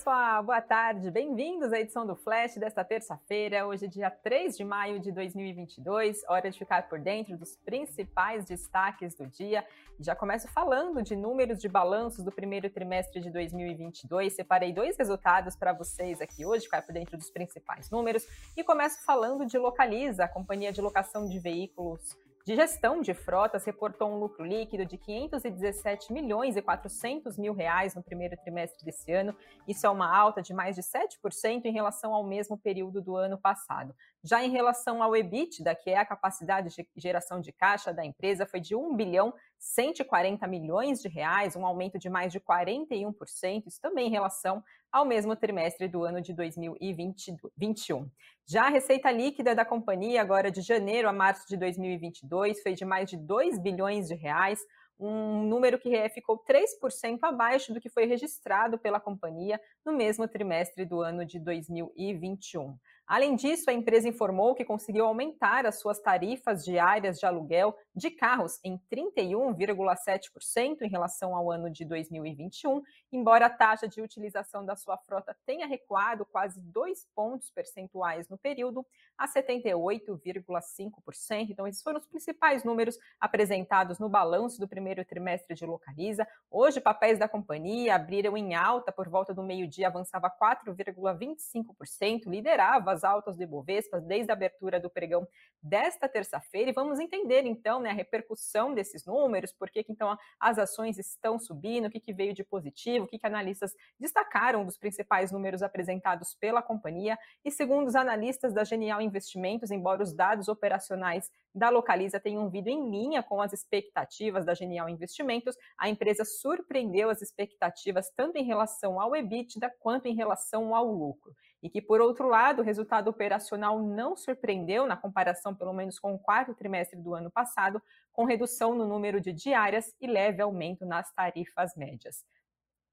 pessoal, boa tarde. Bem-vindos à edição do Flash desta terça-feira, hoje dia 3 de maio de 2022. Hora de ficar por dentro dos principais destaques do dia. Já começo falando de números de balanços do primeiro trimestre de 2022. Separei dois resultados para vocês aqui hoje, ficar por dentro dos principais números. E começo falando de Localiza, a companhia de locação de veículos de gestão de frotas reportou um lucro líquido de 517 milhões e 400 mil reais no primeiro trimestre desse ano. Isso é uma alta de mais de 7% em relação ao mesmo período do ano passado. Já em relação ao EBITDA, que é a capacidade de geração de caixa da empresa, foi de 1 bilhão 140 milhões de reais, um aumento de mais de 41%, isso também em relação ao mesmo trimestre do ano de 2021. Já a receita líquida da companhia, agora de janeiro a março de 2022, foi de mais de 2 bilhões de reais, um número que ficou 3% abaixo do que foi registrado pela companhia no mesmo trimestre do ano de 2021. Além disso, a empresa informou que conseguiu aumentar as suas tarifas diárias de aluguel de carros em 31,7% em relação ao ano de 2021, embora a taxa de utilização da sua frota tenha recuado quase dois pontos percentuais no período, a 78,5%. Então, esses foram os principais números apresentados no balanço do primeiro trimestre de Localiza. Hoje, papéis da companhia abriram em alta por volta do meio-dia, avançava 4,25%, liderava as altas do Ibovespa desde a abertura do pregão desta terça-feira e vamos entender então né, a repercussão desses números, por que então as ações estão subindo, o que, que veio de positivo, o que, que analistas destacaram dos principais números apresentados pela companhia. E segundo os analistas da Genial Investimentos, embora os dados operacionais da Localiza tenham vindo em linha com as expectativas da Genial Investimentos, a empresa surpreendeu as expectativas tanto em relação ao EBITDA quanto em relação ao lucro e que, por outro lado, o resultado operacional não surpreendeu na comparação, pelo menos, com o quarto trimestre do ano passado, com redução no número de diárias e leve aumento nas tarifas médias.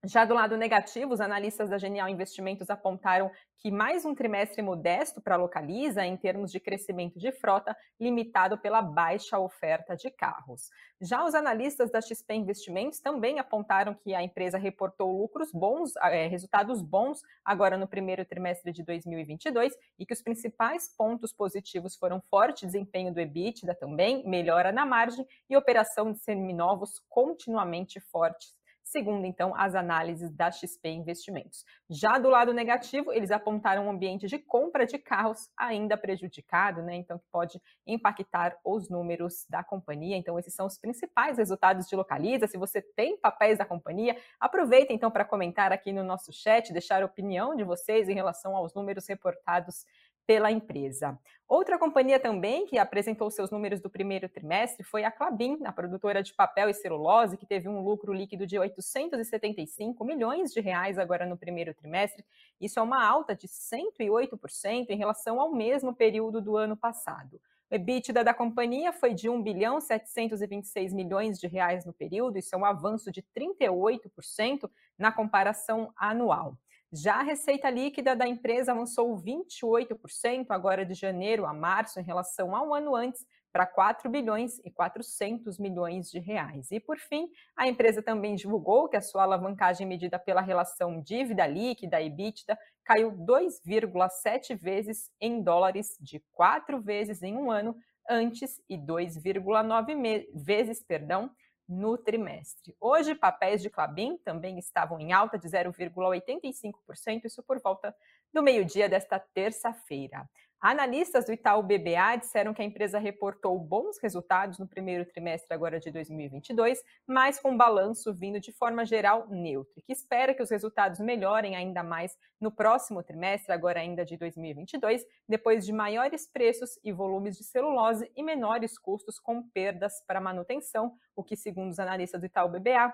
Já do lado negativo, os analistas da Genial Investimentos apontaram que mais um trimestre modesto para a Localiza em termos de crescimento de frota, limitado pela baixa oferta de carros. Já os analistas da XP Investimentos também apontaram que a empresa reportou lucros bons, é, resultados bons agora no primeiro trimestre de 2022 e que os principais pontos positivos foram forte desempenho do EBITDA também, melhora na margem e operação de seminovos continuamente fortes segundo então as análises da XP Investimentos. Já do lado negativo, eles apontaram um ambiente de compra de carros ainda prejudicado, né? Então que pode impactar os números da companhia. Então esses são os principais resultados de Localiza. Se você tem papéis da companhia, aproveita então para comentar aqui no nosso chat, deixar a opinião de vocês em relação aos números reportados pela empresa. Outra companhia também que apresentou seus números do primeiro trimestre foi a Clabin, a produtora de papel e celulose, que teve um lucro líquido de 875 milhões de reais agora no primeiro trimestre. Isso é uma alta de 108% em relação ao mesmo período do ano passado. O EBITDA da companhia foi de 1 bilhão 726 milhões de reais no período, isso é um avanço de 38% na comparação anual. Já a receita líquida da empresa avançou 28% agora de janeiro a março em relação ao ano antes, para 4 bilhões e 400 milhões de reais. E por fim, a empresa também divulgou que a sua alavancagem medida pela relação dívida líquida e EBITDA caiu 2,7 vezes em dólares, de 4 vezes em um ano antes e 2,9 vezes, perdão, no trimestre. Hoje, papéis de Clabin também estavam em alta de 0,85%, isso por volta do meio-dia desta terça-feira. Analistas do Itaú BBA disseram que a empresa reportou bons resultados no primeiro trimestre agora de 2022, mas com balanço vindo de forma geral neutro, que espera que os resultados melhorem ainda mais no próximo trimestre, agora ainda de 2022, depois de maiores preços e volumes de celulose e menores custos com perdas para manutenção, o que, segundo os analistas do Itaú BBA,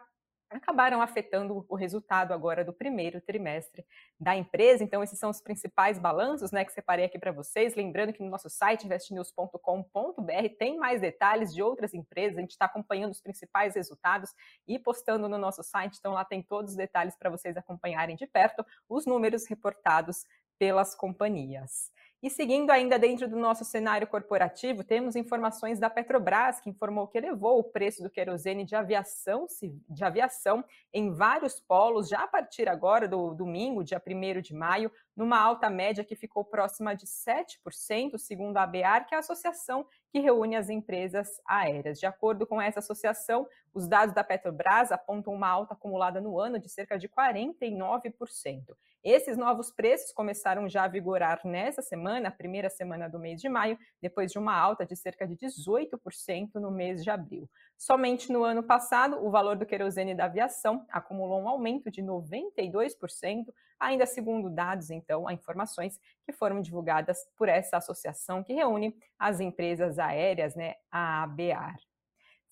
acabaram afetando o resultado agora do primeiro trimestre da empresa. Então, esses são os principais balanços né, que separei aqui para vocês. Lembrando que no nosso site, investnews.com.br, tem mais detalhes de outras empresas. A gente está acompanhando os principais resultados e postando no nosso site. Então, lá tem todos os detalhes para vocês acompanharem de perto os números reportados pelas companhias. E seguindo ainda dentro do nosso cenário corporativo, temos informações da Petrobras, que informou que elevou o preço do querosene de aviação, de aviação em vários polos, já a partir agora do domingo, dia 1 de maio, numa alta média que ficou próxima de 7%, segundo a ABAR, que é a associação que reúne as empresas aéreas. De acordo com essa associação, os dados da Petrobras apontam uma alta acumulada no ano de cerca de 49%. Esses novos preços começaram já a vigorar nessa semana, a primeira semana do mês de maio, depois de uma alta de cerca de 18% no mês de abril. Somente no ano passado, o valor do querosene da aviação acumulou um aumento de 92%, ainda segundo dados, então, informações que foram divulgadas por essa associação que reúne as empresas aéreas, né, a ABAR.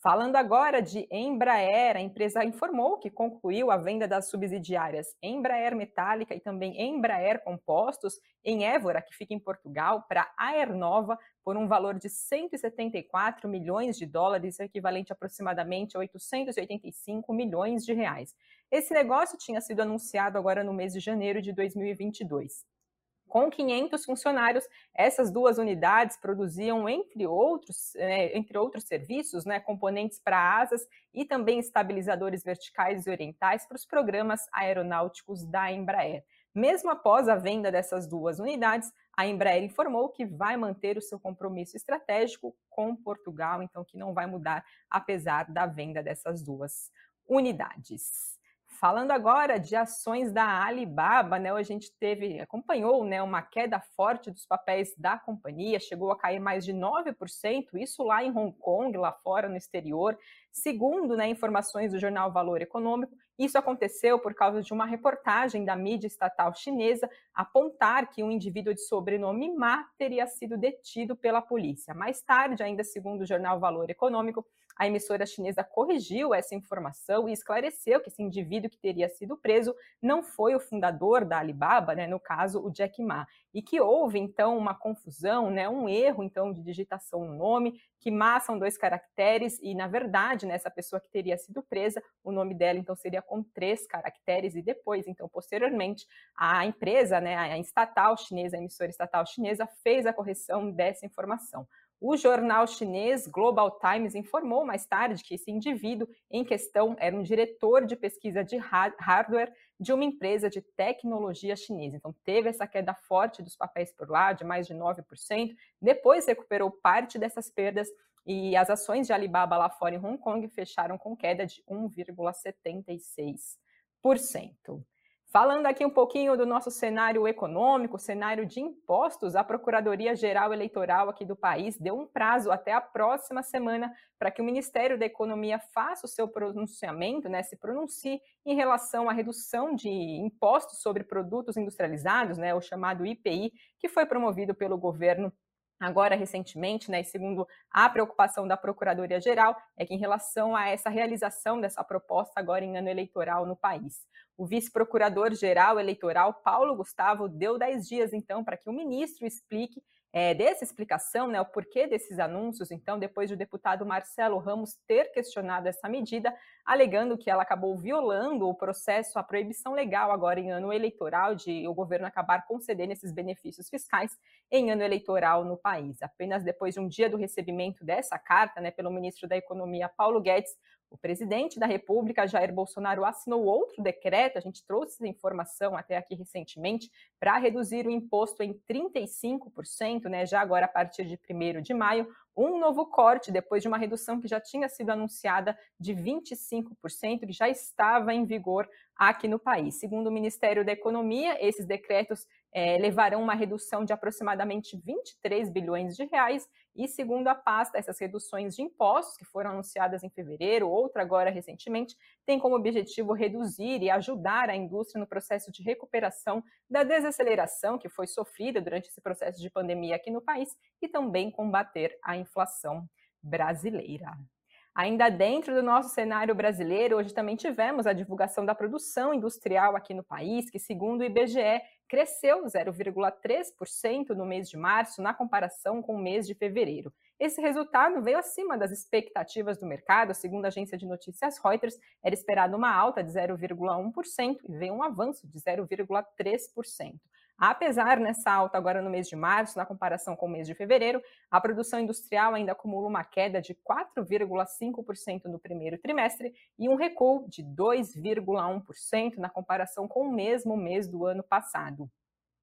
Falando agora de Embraer, a empresa informou que concluiu a venda das subsidiárias Embraer Metálica e também Embraer Compostos em Évora, que fica em Portugal, para a Aernova por um valor de 174 milhões de dólares, equivalente aproximadamente a 885 milhões de reais. Esse negócio tinha sido anunciado agora no mês de janeiro de 2022. Com 500 funcionários, essas duas unidades produziam, entre outros, é, entre outros serviços, né, componentes para asas e também estabilizadores verticais e orientais para os programas aeronáuticos da Embraer. Mesmo após a venda dessas duas unidades, a Embraer informou que vai manter o seu compromisso estratégico com Portugal, então que não vai mudar apesar da venda dessas duas unidades. Falando agora de ações da Alibaba, né, a gente teve, acompanhou né, uma queda forte dos papéis da companhia, chegou a cair mais de 9%, isso lá em Hong Kong, lá fora no exterior. Segundo né, informações do jornal Valor Econômico, isso aconteceu por causa de uma reportagem da mídia estatal chinesa apontar que um indivíduo de sobrenome Ma teria sido detido pela polícia. Mais tarde, ainda segundo o jornal Valor Econômico, a emissora chinesa corrigiu essa informação e esclareceu que esse indivíduo que teria sido preso não foi o fundador da Alibaba, né, no caso o Jack Ma, e que houve então uma confusão, né, um erro então de digitação no nome, que Ma são dois caracteres e na verdade né, pessoa que teria sido presa, o nome dela então seria com três caracteres e depois então posteriormente a empresa, né, a estatal chinesa, a emissora estatal chinesa fez a correção dessa informação. O jornal chinês Global Times informou mais tarde que esse indivíduo em questão era um diretor de pesquisa de hardware de uma empresa de tecnologia chinesa. Então, teve essa queda forte dos papéis por lá, de mais de 9%. Depois recuperou parte dessas perdas e as ações de Alibaba lá fora em Hong Kong fecharam com queda de 1,76%. Falando aqui um pouquinho do nosso cenário econômico, cenário de impostos, a Procuradoria-Geral Eleitoral aqui do país deu um prazo até a próxima semana para que o Ministério da Economia faça o seu pronunciamento, né, se pronuncie em relação à redução de impostos sobre produtos industrializados, né, o chamado IPI, que foi promovido pelo governo agora recentemente, né, e segundo a preocupação da Procuradoria-Geral, é que em relação a essa realização dessa proposta agora em ano eleitoral no país. O vice-procurador-geral eleitoral, Paulo Gustavo, deu 10 dias, então, para que o ministro explique é, dessa explicação, né, o porquê desses anúncios, então, depois do deputado Marcelo Ramos ter questionado essa medida, alegando que ela acabou violando o processo, a proibição legal agora em ano eleitoral de o governo acabar concedendo esses benefícios fiscais em ano eleitoral no país. Apenas depois de um dia do recebimento dessa carta, né, pelo ministro da Economia Paulo Guedes, o presidente da República, Jair Bolsonaro, assinou outro decreto, a gente trouxe essa informação até aqui recentemente, para reduzir o imposto em 35%, né, já agora a partir de 1 de maio, um novo corte depois de uma redução que já tinha sido anunciada de 25%, que já estava em vigor aqui no país. Segundo o Ministério da Economia, esses decretos é, levarão uma redução de aproximadamente 23 bilhões de reais e, segundo a pasta, essas reduções de impostos, que foram anunciadas em fevereiro, outra agora recentemente, têm como objetivo reduzir e ajudar a indústria no processo de recuperação da desaceleração que foi sofrida durante esse processo de pandemia aqui no país e também combater a inflação brasileira. Ainda dentro do nosso cenário brasileiro, hoje também tivemos a divulgação da produção industrial aqui no país, que, segundo o IBGE, cresceu 0,3% no mês de março, na comparação com o mês de fevereiro. Esse resultado veio acima das expectativas do mercado, segundo a agência de notícias Reuters, era esperado uma alta de 0,1% e veio um avanço de 0,3%. Apesar nessa alta agora no mês de março, na comparação com o mês de fevereiro, a produção industrial ainda acumula uma queda de 4,5% no primeiro trimestre e um recuo de 2,1% na comparação com o mesmo mês do ano passado.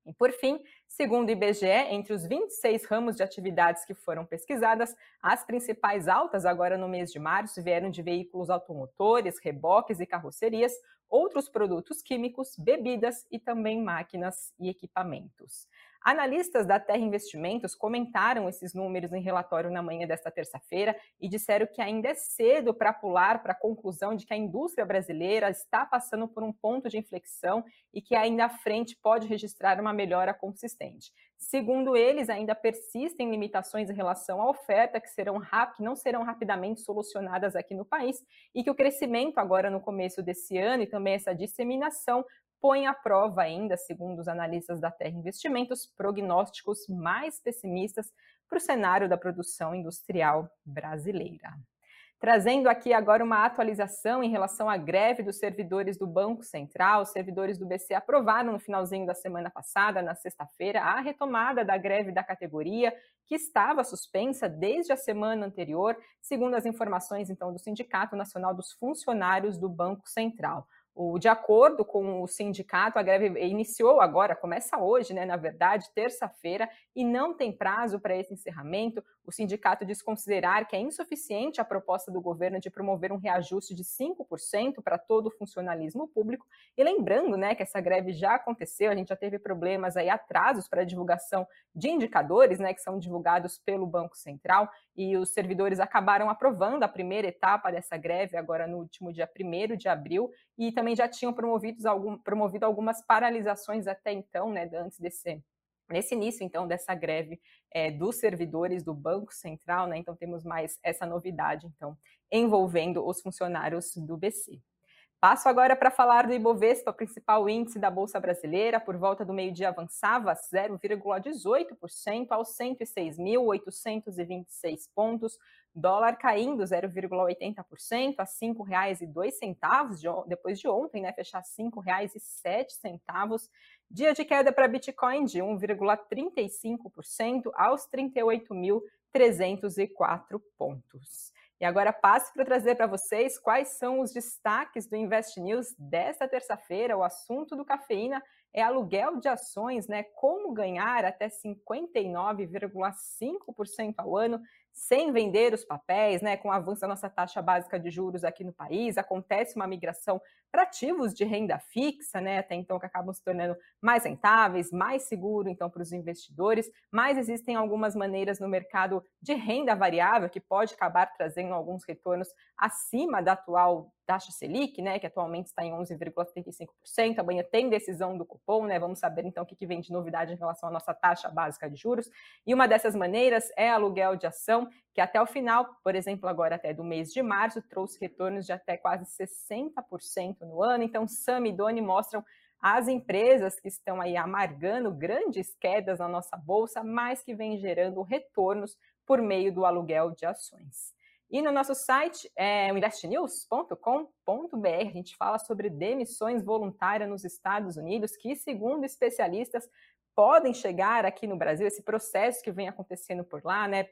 E por fim, segundo o IBGE, entre os 26 ramos de atividades que foram pesquisadas, as principais altas agora no mês de março vieram de veículos automotores, reboques e carrocerias, outros produtos químicos, bebidas e também máquinas e equipamentos. Analistas da Terra Investimentos comentaram esses números em relatório na manhã desta terça-feira e disseram que ainda é cedo para pular para a conclusão de que a indústria brasileira está passando por um ponto de inflexão e que ainda à frente pode registrar uma melhora consistente. Segundo eles, ainda persistem limitações em relação à oferta que, serão que não serão rapidamente solucionadas aqui no país e que o crescimento agora no começo desse ano e também essa disseminação põe à prova ainda, segundo os analistas da Terra Investimentos, prognósticos mais pessimistas para o cenário da produção industrial brasileira. Trazendo aqui agora uma atualização em relação à greve dos servidores do Banco Central. Os servidores do BC aprovaram no finalzinho da semana passada, na sexta-feira, a retomada da greve da categoria, que estava suspensa desde a semana anterior, segundo as informações então do Sindicato Nacional dos Funcionários do Banco Central. O, de acordo com o sindicato, a greve iniciou agora, começa hoje, né, na verdade, terça-feira, e não tem prazo para esse encerramento. O sindicato diz considerar que é insuficiente a proposta do governo de promover um reajuste de 5% para todo o funcionalismo público. E lembrando né, que essa greve já aconteceu, a gente já teve problemas aí, atrasos para a divulgação de indicadores, né, que são divulgados pelo Banco Central, e os servidores acabaram aprovando a primeira etapa dessa greve agora no último dia 1 de abril, e também já tinham promovido, algum, promovido algumas paralisações até então, né, antes desse nesse início, então, dessa greve é, dos servidores do Banco Central, né? Então, temos mais essa novidade, então, envolvendo os funcionários do BC. Passo agora para falar do Ibovespa, principal índice da Bolsa Brasileira. Por volta do meio-dia avançava 0,18% aos 106.826 pontos. Dólar caindo 0,80% a R$ 5,02 depois de ontem, né, fechar R$ 5,07. Dia de queda para Bitcoin de 1,35% aos 38.304 pontos. E agora passo para trazer para vocês quais são os destaques do Invest News desta terça-feira. O assunto do cafeína é aluguel de ações, né? Como ganhar até 59,5% ao ano sem vender os papéis, né? Com o avanço da nossa taxa básica de juros aqui no país, acontece uma migração para ativos de renda fixa, né? Até então que acabam se tornando mais rentáveis, mais seguro então para os investidores, mas existem algumas maneiras no mercado de renda variável que pode acabar trazendo alguns retornos acima da atual taxa Selic, né, que atualmente está em 11,75%. Amanhã tem decisão do cupom, né? Vamos saber então o que, que vem de novidade em relação à nossa taxa básica de juros. E uma dessas maneiras é aluguel de ação, que até o final, por exemplo, agora até do mês de março, trouxe retornos de até quase 60% no ano. Então, Sam e Doni mostram as empresas que estão aí amargando grandes quedas na nossa bolsa, mas que vêm gerando retornos por meio do aluguel de ações. E no nosso site, é, investnews.com.br, a gente fala sobre demissões voluntárias nos Estados Unidos, que, segundo especialistas, podem chegar aqui no Brasil, esse processo que vem acontecendo por lá, né?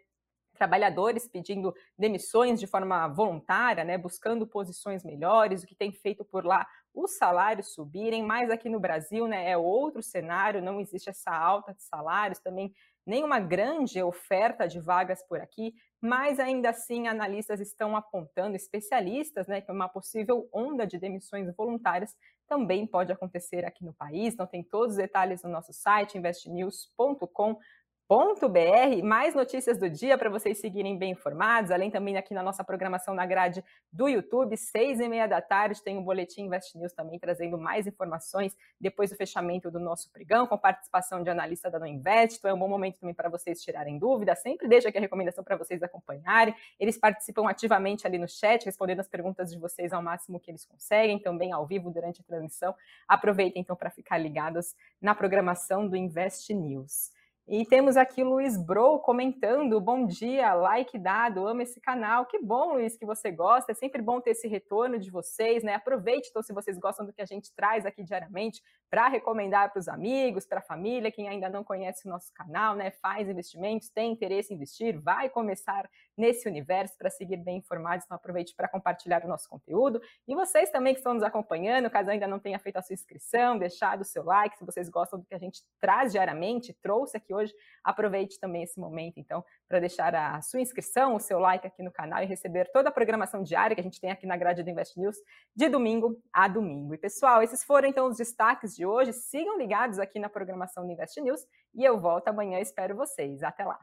Trabalhadores pedindo demissões de forma voluntária, né? Buscando posições melhores, o que tem feito por lá os salários subirem, mas aqui no Brasil, né? É outro cenário, não existe essa alta de salários, também nenhuma grande oferta de vagas por aqui, mas ainda assim analistas estão apontando, especialistas, né, que uma possível onda de demissões voluntárias também pode acontecer aqui no país. Então tem todos os detalhes no nosso site investnews.com br mais notícias do dia para vocês seguirem bem informados, além também aqui na nossa programação na grade do YouTube, seis e meia da tarde, tem o Boletim Invest News também trazendo mais informações depois do fechamento do nosso pregão, com participação de analista da No Invest, então é um bom momento também para vocês tirarem dúvidas, sempre deixo aqui a recomendação para vocês acompanharem, eles participam ativamente ali no chat, respondendo as perguntas de vocês ao máximo que eles conseguem, também ao vivo durante a transmissão, aproveitem então para ficar ligados na programação do Invest News. E temos aqui o Luiz Bro comentando: bom dia, like dado, amo esse canal. Que bom, Luiz, que você gosta. É sempre bom ter esse retorno de vocês, né? Aproveite, então, se vocês gostam do que a gente traz aqui diariamente, para recomendar para os amigos, para a família, quem ainda não conhece o nosso canal, né? Faz investimentos, tem interesse em investir, vai começar nesse universo para seguir bem informados. Então, aproveite para compartilhar o nosso conteúdo. E vocês também que estão nos acompanhando, caso ainda não tenha feito a sua inscrição, deixado o seu like, se vocês gostam do que a gente traz diariamente, trouxe aqui hoje, aproveite também esse momento, então, para deixar a sua inscrição, o seu like aqui no canal e receber toda a programação diária que a gente tem aqui na grade do Invest News, de domingo a domingo. E, pessoal, esses foram então os destaques de hoje. Sigam ligados aqui na programação do Invest News e eu volto amanhã, espero vocês. Até lá!